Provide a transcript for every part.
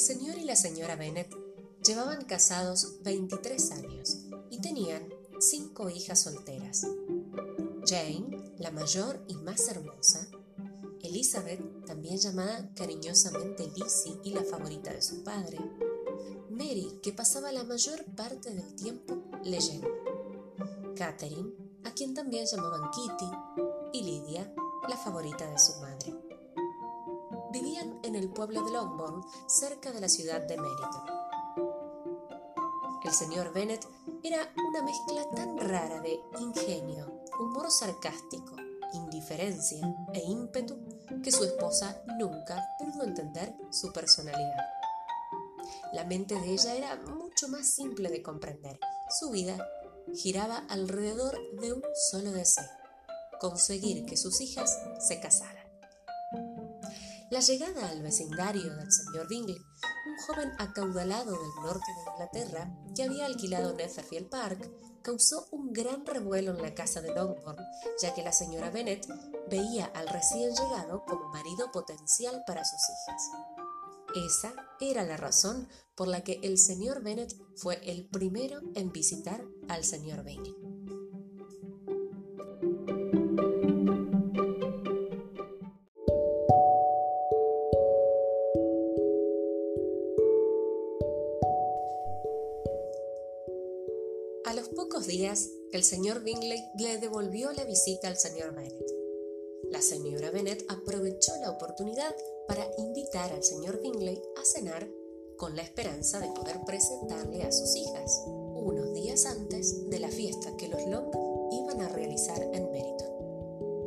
El señor y la señora Bennet llevaban casados 23 años y tenían cinco hijas solteras. Jane, la mayor y más hermosa, Elizabeth, también llamada cariñosamente Lizzie y la favorita de su padre, Mary, que pasaba la mayor parte del tiempo leyendo, Catherine, a quien también llamaban Kitty, y Lydia, la favorita de su madre. En el pueblo de Longbourn, cerca de la ciudad de Meryton. El señor Bennet era una mezcla tan rara de ingenio, humor sarcástico, indiferencia e ímpetu que su esposa nunca pudo entender su personalidad. La mente de ella era mucho más simple de comprender. Su vida giraba alrededor de un solo deseo, conseguir que sus hijas se casaran. La llegada al vecindario del señor Bingley, un joven acaudalado del norte de Inglaterra que había alquilado Netherfield Park, causó un gran revuelo en la casa de Longbourn, ya que la señora Bennet veía al recién llegado como marido potencial para sus hijas. Esa era la razón por la que el señor Bennet fue el primero en visitar al señor Bingley. A los pocos días, el señor Bingley le devolvió la visita al señor Bennet. La señora Bennet aprovechó la oportunidad para invitar al señor Bingley a cenar con la esperanza de poder presentarle a sus hijas unos días antes de la fiesta que los Long iban a realizar en Meryton.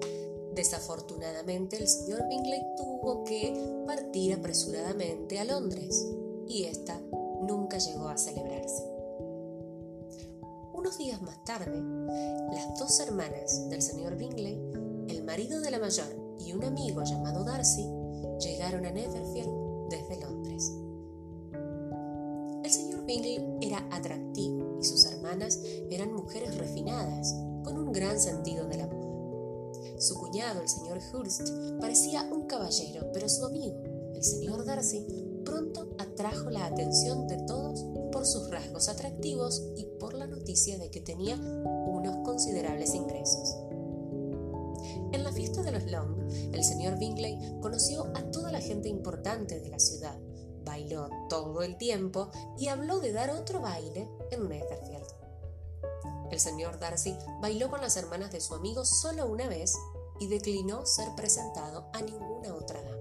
Desafortunadamente el señor Bingley tuvo que partir apresuradamente a Londres y esta nunca llegó a celebrarse. Unos días más tarde, las dos hermanas del señor Bingley, el marido de la mayor y un amigo llamado Darcy, llegaron a Netherfield desde Londres. El señor Bingley era atractivo y sus hermanas eran mujeres refinadas, con un gran sentido de la moda. Su cuñado, el señor Hurst, parecía un caballero, pero su amigo, el señor Darcy, pronto atrajo la atención de todos por sus rasgos atractivos y por la noticia de que tenía unos considerables ingresos. En la fiesta de los Long, el señor Bingley conoció a toda la gente importante de la ciudad, bailó todo el tiempo y habló de dar otro baile en Netherfield. El señor Darcy bailó con las hermanas de su amigo solo una vez y declinó ser presentado a ninguna otra dama.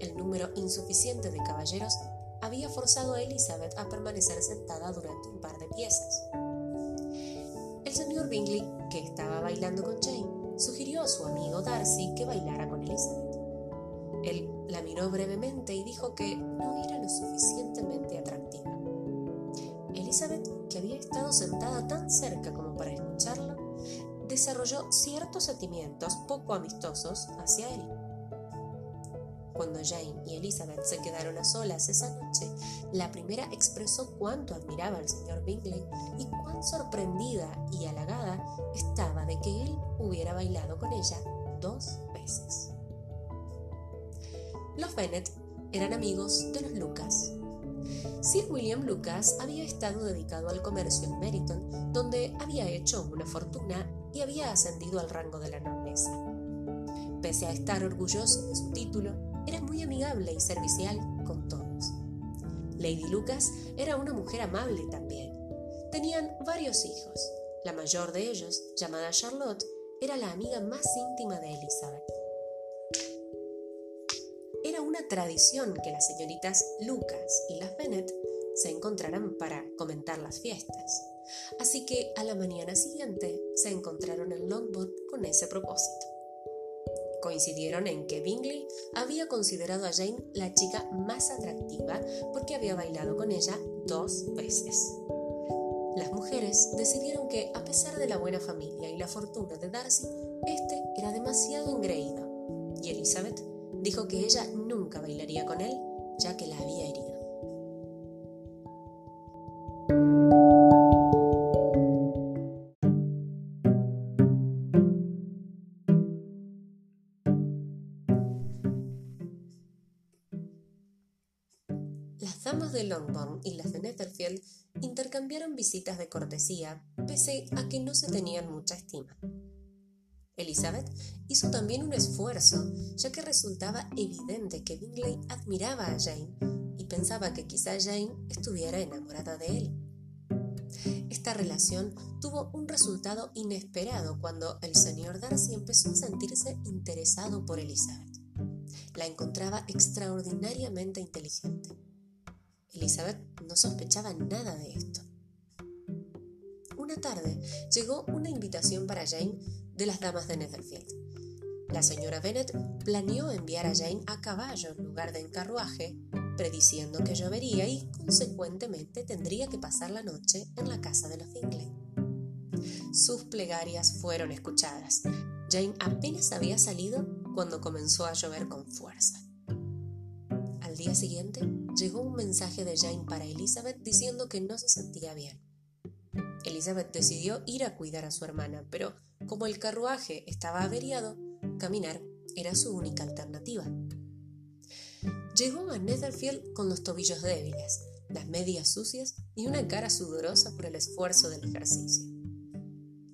El número insuficiente de caballeros había forzado a Elizabeth a permanecer sentada durante un par de piezas. El señor Bingley, que estaba bailando con Jane, sugirió a su amigo Darcy que bailara con Elizabeth. Él la miró brevemente y dijo que no era lo suficientemente atractiva. Elizabeth, que había estado sentada tan cerca como para escucharlo, desarrolló ciertos sentimientos poco amistosos hacia él. Cuando Jane y Elizabeth se quedaron a solas esa noche, la primera expresó cuánto admiraba al señor Bingley y cuán sorprendida y halagada estaba de que él hubiera bailado con ella dos veces. Los Bennet eran amigos de los Lucas. Sir William Lucas había estado dedicado al comercio en Meryton, donde había hecho una fortuna y había ascendido al rango de la nobleza. Pese a estar orgulloso de su título, era muy amigable y servicial con todos. Lady Lucas era una mujer amable también. Tenían varios hijos. La mayor de ellos, llamada Charlotte, era la amiga más íntima de Elizabeth. Era una tradición que las señoritas Lucas y las Bennet se encontraran para comentar las fiestas. Así que a la mañana siguiente se encontraron en Longbourn con ese propósito. Coincidieron en que Bingley había considerado a Jane la chica más atractiva porque había bailado con ella dos veces. Las mujeres decidieron que, a pesar de la buena familia y la fortuna de Darcy, este era demasiado engreído, y Elizabeth dijo que ella nunca bailaría con él, ya que la había herido. Damas de Longbourn y las de Netherfield intercambiaron visitas de cortesía, pese a que no se tenían mucha estima. Elizabeth hizo también un esfuerzo, ya que resultaba evidente que Bingley admiraba a Jane y pensaba que quizá Jane estuviera enamorada de él. Esta relación tuvo un resultado inesperado cuando el señor Darcy empezó a sentirse interesado por Elizabeth. La encontraba extraordinariamente inteligente. Elizabeth no sospechaba nada de esto. Una tarde llegó una invitación para Jane de las damas de Netherfield. La señora Bennet planeó enviar a Jane a caballo en lugar de en carruaje, prediciendo que llovería y consecuentemente tendría que pasar la noche en la casa de los Bingley. Sus plegarias fueron escuchadas. Jane apenas había salido cuando comenzó a llover con fuerza. Al día siguiente llegó un mensaje de Jane para Elizabeth diciendo que no se sentía bien. Elizabeth decidió ir a cuidar a su hermana, pero como el carruaje estaba averiado, caminar era su única alternativa. Llegó a Netherfield con los tobillos débiles, las medias sucias y una cara sudorosa por el esfuerzo del ejercicio.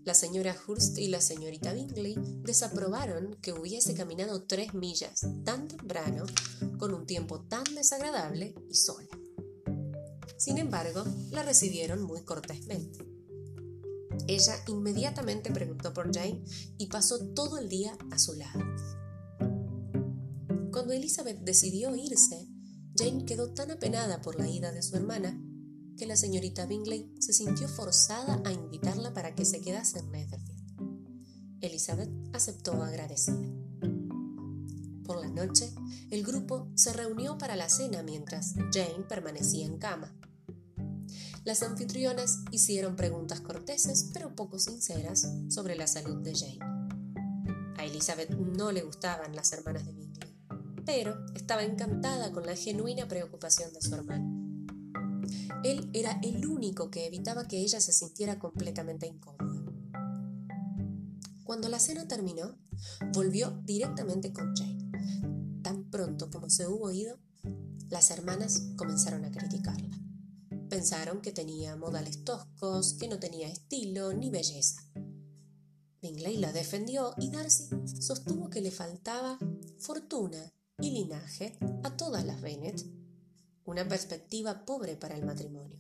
La señora Hurst y la señorita Bingley desaprobaron que hubiese caminado tres millas tan temprano, con un tiempo tan desagradable y sola. Sin embargo, la recibieron muy cortésmente. Ella inmediatamente preguntó por Jane y pasó todo el día a su lado. Cuando Elizabeth decidió irse, Jane quedó tan apenada por la ida de su hermana que la señorita Bingley se sintió forzada a invitarla para que se quedase en Netherfield. Elizabeth aceptó agradecida. Por la noche, el grupo se reunió para la cena mientras Jane permanecía en cama. Las anfitrionas hicieron preguntas corteses pero poco sinceras sobre la salud de Jane. A Elizabeth no le gustaban las hermanas de Bingley, pero estaba encantada con la genuina preocupación de su Él era el único que evitaba que ella se sintiera completamente incómoda. Cuando la cena terminó, volvió directamente con Jane. Tan pronto como se hubo ido, las hermanas comenzaron a criticarla. Pensaron que tenía modales toscos, que no tenía estilo ni belleza. Bingley la defendió y Darcy sostuvo que le faltaba fortuna y linaje a todas las Bennet una perspectiva pobre para el matrimonio.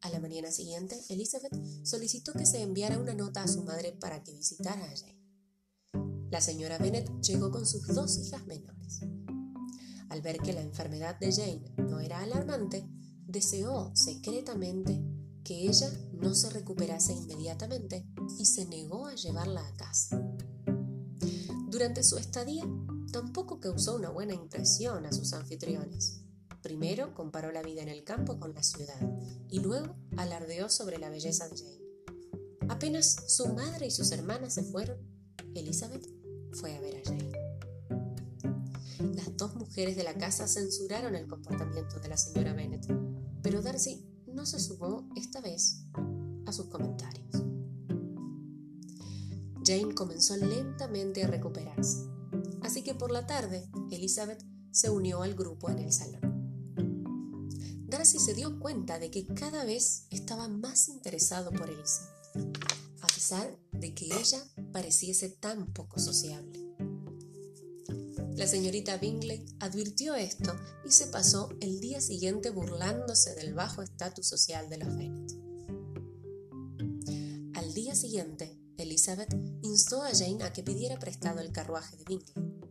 A la mañana siguiente, Elizabeth solicitó que se enviara una nota a su madre para que visitara a Jane. La señora Bennet llegó con sus dos hijas menores. Al ver que la enfermedad de Jane no era alarmante, deseó secretamente que ella no se recuperase inmediatamente y se negó a llevarla a casa. Durante su estadía, tampoco causó una buena impresión a sus anfitriones. Primero comparó la vida en el campo con la ciudad y luego alardeó sobre la belleza de Jane. Apenas su madre y sus hermanas se fueron, Elizabeth fue a ver a Jane. Las dos mujeres de la casa censuraron el comportamiento de la señora Bennet, pero Darcy no se sumó esta vez a sus comentarios. Jane comenzó lentamente a recuperarse así que por la tarde Elizabeth se unió al grupo en el salón. Darcy se dio cuenta de que cada vez estaba más interesado por Elizabeth, a pesar de que ella pareciese tan poco sociable. La señorita Bingley advirtió esto y se pasó el día siguiente burlándose del bajo estatus social de los Bennet. Al día siguiente, Elizabeth instó a Jane a que pidiera prestado el carruaje de Bingley.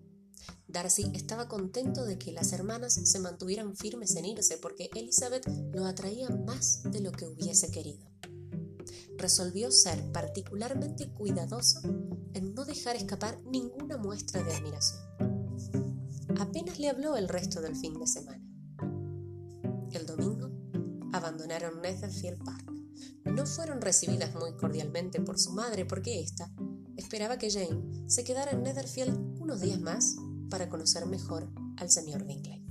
Darcy estaba contento de que las hermanas se mantuvieran firmes en irse porque Elizabeth lo atraía más de lo que hubiese querido. Resolvió ser particularmente cuidadoso en no dejar escapar ninguna muestra de admiración. Apenas le habló el resto del fin de semana. El domingo abandonaron Netherfield Park. No fueron recibidas muy cordialmente por su madre porque ésta esperaba que Jane se quedara en Netherfield unos días más para conocer mejor al señor Bingley.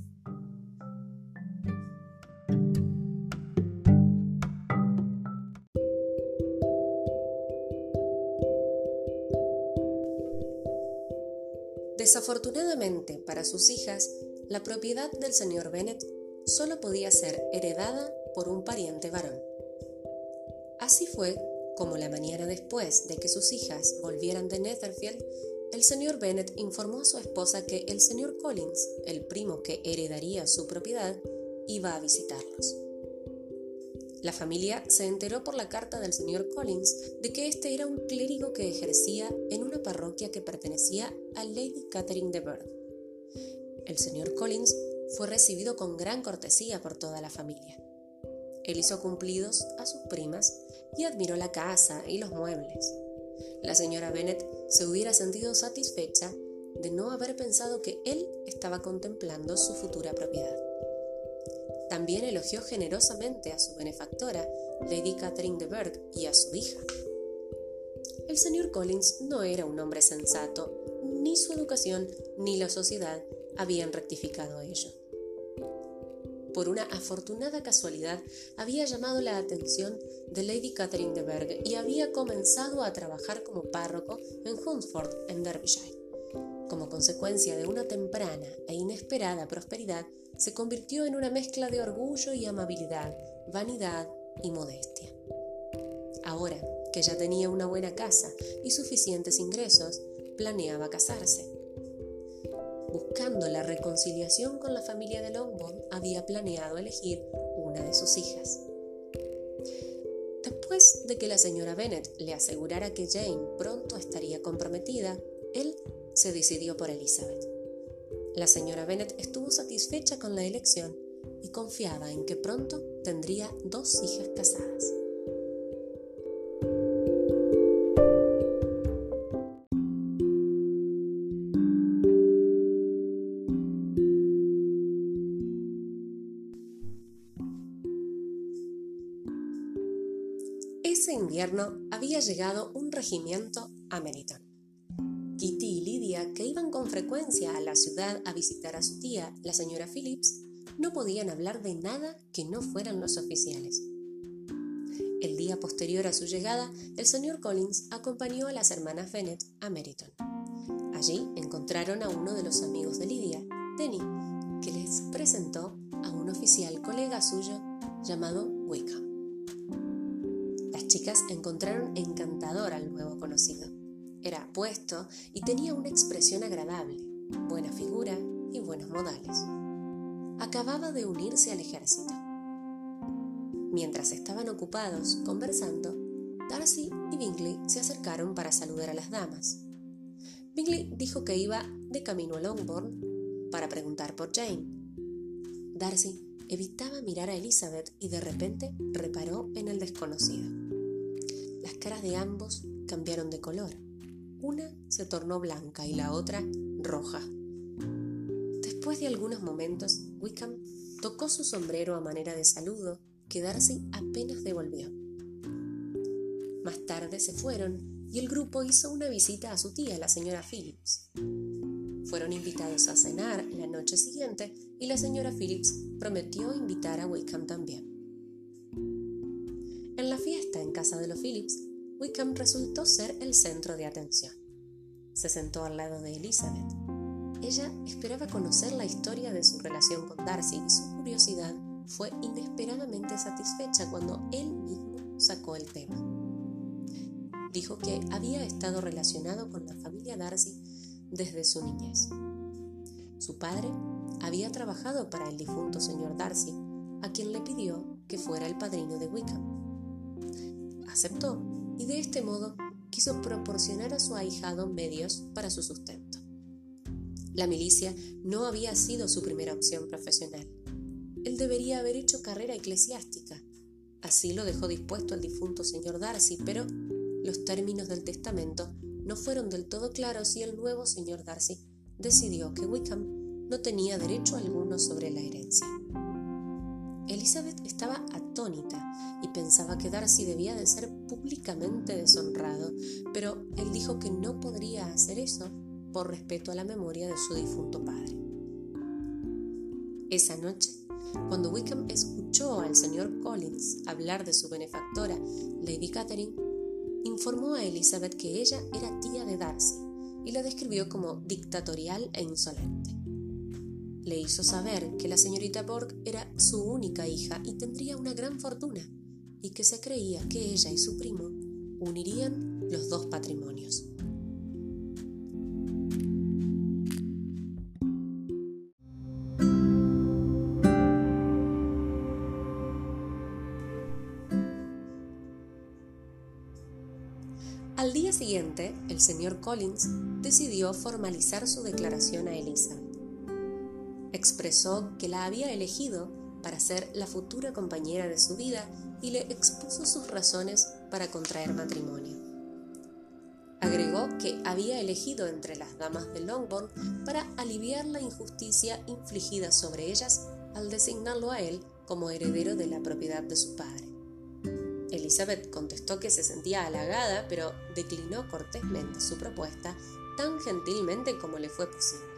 Desafortunadamente para sus hijas, la propiedad del señor Bennet solo podía ser heredada por un pariente varón. Así fue como la mañana después de que sus hijas volvieran de Netherfield, el señor Bennet informó a su esposa que el señor Collins, el primo que heredaría su propiedad, iba a visitarlos. La familia se enteró por la carta del señor Collins de que este era un clérigo que ejercía en una parroquia que pertenecía a Lady Catherine de Bourgh. El señor Collins fue recibido con gran cortesía por toda la familia. Él hizo cumplidos a sus primas y admiró la casa y los muebles. La señora Bennet se hubiera sentido satisfecha de no haber pensado que él estaba contemplando su futura propiedad. También elogió generosamente a su benefactora, Lady Catherine de Bourgh, y a su hija. El señor Collins no era un hombre sensato, ni su educación ni la sociedad habían rectificado ello. Por una afortunada casualidad, había llamado la atención de Lady Catherine de Bourgh y había comenzado a trabajar como párroco en Hunsford, en Derbyshire. Como consecuencia de una temprana e inesperada prosperidad, se convirtió en una mezcla de orgullo y amabilidad, vanidad y modestia. Ahora que ya tenía una buena casa y suficientes ingresos, planeaba casarse. Buscando la reconciliación con la familia de Longbourn, había planeado elegir una de sus hijas. Después de que la señora Bennet le asegurara que Jane pronto estaría comprometida, él se decidió por Elizabeth. La señora Bennet estuvo satisfecha con la elección y confiaba en que pronto tendría dos hijas casadas. Llegado un regimiento a Meriton. Kitty y Lydia, que iban con frecuencia a la ciudad a visitar a su tía, la señora Phillips, no podían hablar de nada que no fueran los oficiales. El día posterior a su llegada, el señor Collins acompañó a las hermanas Bennet a Meryton. Allí encontraron a uno de los amigos de Lydia, Denny, que les presentó a un oficial colega suyo llamado Wickham. Chicas encontraron encantador al nuevo conocido. Era apuesto y tenía una expresión agradable, buena figura y buenos modales. Acababa de unirse al ejército. Mientras estaban ocupados conversando, Darcy y Bingley se acercaron para saludar a las damas. Bingley dijo que iba de camino a Longbourn para preguntar por Jane. Darcy evitaba mirar a Elizabeth y de repente reparó en el desconocido. Las caras de ambos cambiaron de color. Una se tornó blanca y la otra roja. Después de algunos momentos, Wickham tocó su sombrero a manera de saludo que Darcy apenas devolvió. Más tarde se fueron y el grupo hizo una visita a su tía, la señora Phillips. Fueron invitados a cenar la noche siguiente y la señora Phillips prometió invitar a Wickham también. En la fiesta en casa de los Phillips, Wickham resultó ser el centro de atención. Se sentó al lado de Elizabeth. Ella esperaba conocer la historia de su relación con Darcy y su curiosidad fue inesperadamente satisfecha cuando él mismo sacó el tema. Dijo que había estado relacionado con la familia Darcy desde su niñez. Su padre había trabajado para el difunto señor Darcy, a quien le pidió que fuera el padrino de Wickham. Aceptó y de este modo quiso proporcionar a su ahijado medios para su sustento. La milicia no había sido su primera opción profesional. Él debería haber hecho carrera eclesiástica. Así lo dejó dispuesto el difunto señor Darcy, pero los términos del testamento no fueron del todo claros y el nuevo señor Darcy decidió que Wickham no tenía derecho alguno sobre la herencia. Elizabeth estaba atónita y pensaba que Darcy debía de ser públicamente deshonrado, pero él dijo que no podría hacer eso por respeto a la memoria de su difunto padre. Esa noche, cuando Wickham escuchó al señor Collins hablar de su benefactora, Lady Catherine, informó a Elizabeth que ella era tía de Darcy y la describió como dictatorial e insolente. Le hizo saber que la señorita Borg era su única hija y tendría una gran fortuna, y que se creía que ella y su primo unirían los dos patrimonios. Al día siguiente, el señor Collins decidió formalizar su declaración a Elisa. Expresó que la había elegido para ser la futura compañera de su vida y le expuso sus razones para contraer matrimonio. Agregó que había elegido entre las damas de Longbourn para aliviar la injusticia infligida sobre ellas al designarlo a él como heredero de la propiedad de su padre. Elizabeth contestó que se sentía halagada, pero declinó cortésmente su propuesta tan gentilmente como le fue posible.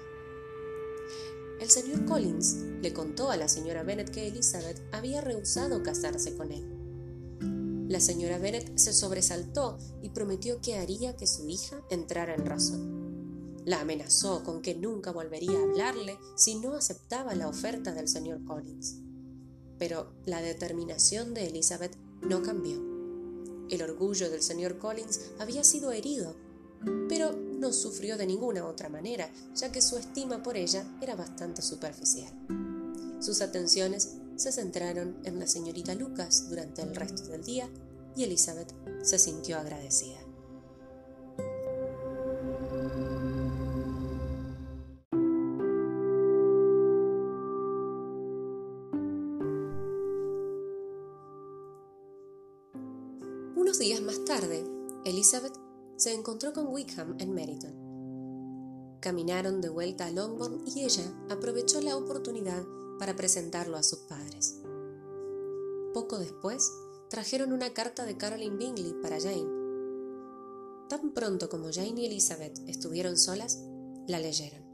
El señor Collins le contó a la señora Bennet que Elizabeth había rehusado casarse con él. La señora Bennet se sobresaltó y prometió que haría que su hija entrara en razón. La amenazó con que nunca volvería a hablarle si no aceptaba la oferta del señor Collins. Pero la determinación de Elizabeth no cambió. El orgullo del señor Collins había sido herido, pero no sufrió de ninguna otra manera, ya que su estima por ella era bastante superficial. Sus atenciones se centraron en la señorita Lucas durante el resto del día y Elizabeth se sintió agradecida. Unos días más tarde, Elizabeth se encontró con Wickham en Meryton. Caminaron de vuelta a Longbourn y ella aprovechó la oportunidad para presentarlo a sus padres. Poco después, trajeron una carta de Caroline Bingley para Jane. Tan pronto como Jane y Elizabeth estuvieron solas, la leyeron.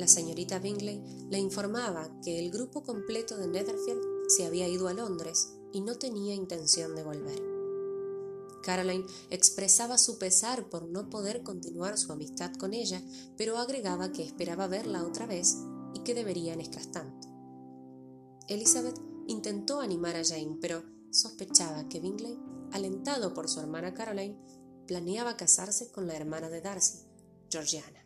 La señorita Bingley le informaba que el grupo completo de Netherfield se había ido a Londres y no tenía intención de volver. Caroline expresaba su pesar por no poder continuar su amistad con ella, pero agregaba que esperaba verla otra vez y que deberían estar tanto. Elizabeth intentó animar a Jane, pero sospechaba que Bingley, alentado por su hermana Caroline, planeaba casarse con la hermana de Darcy, Georgiana.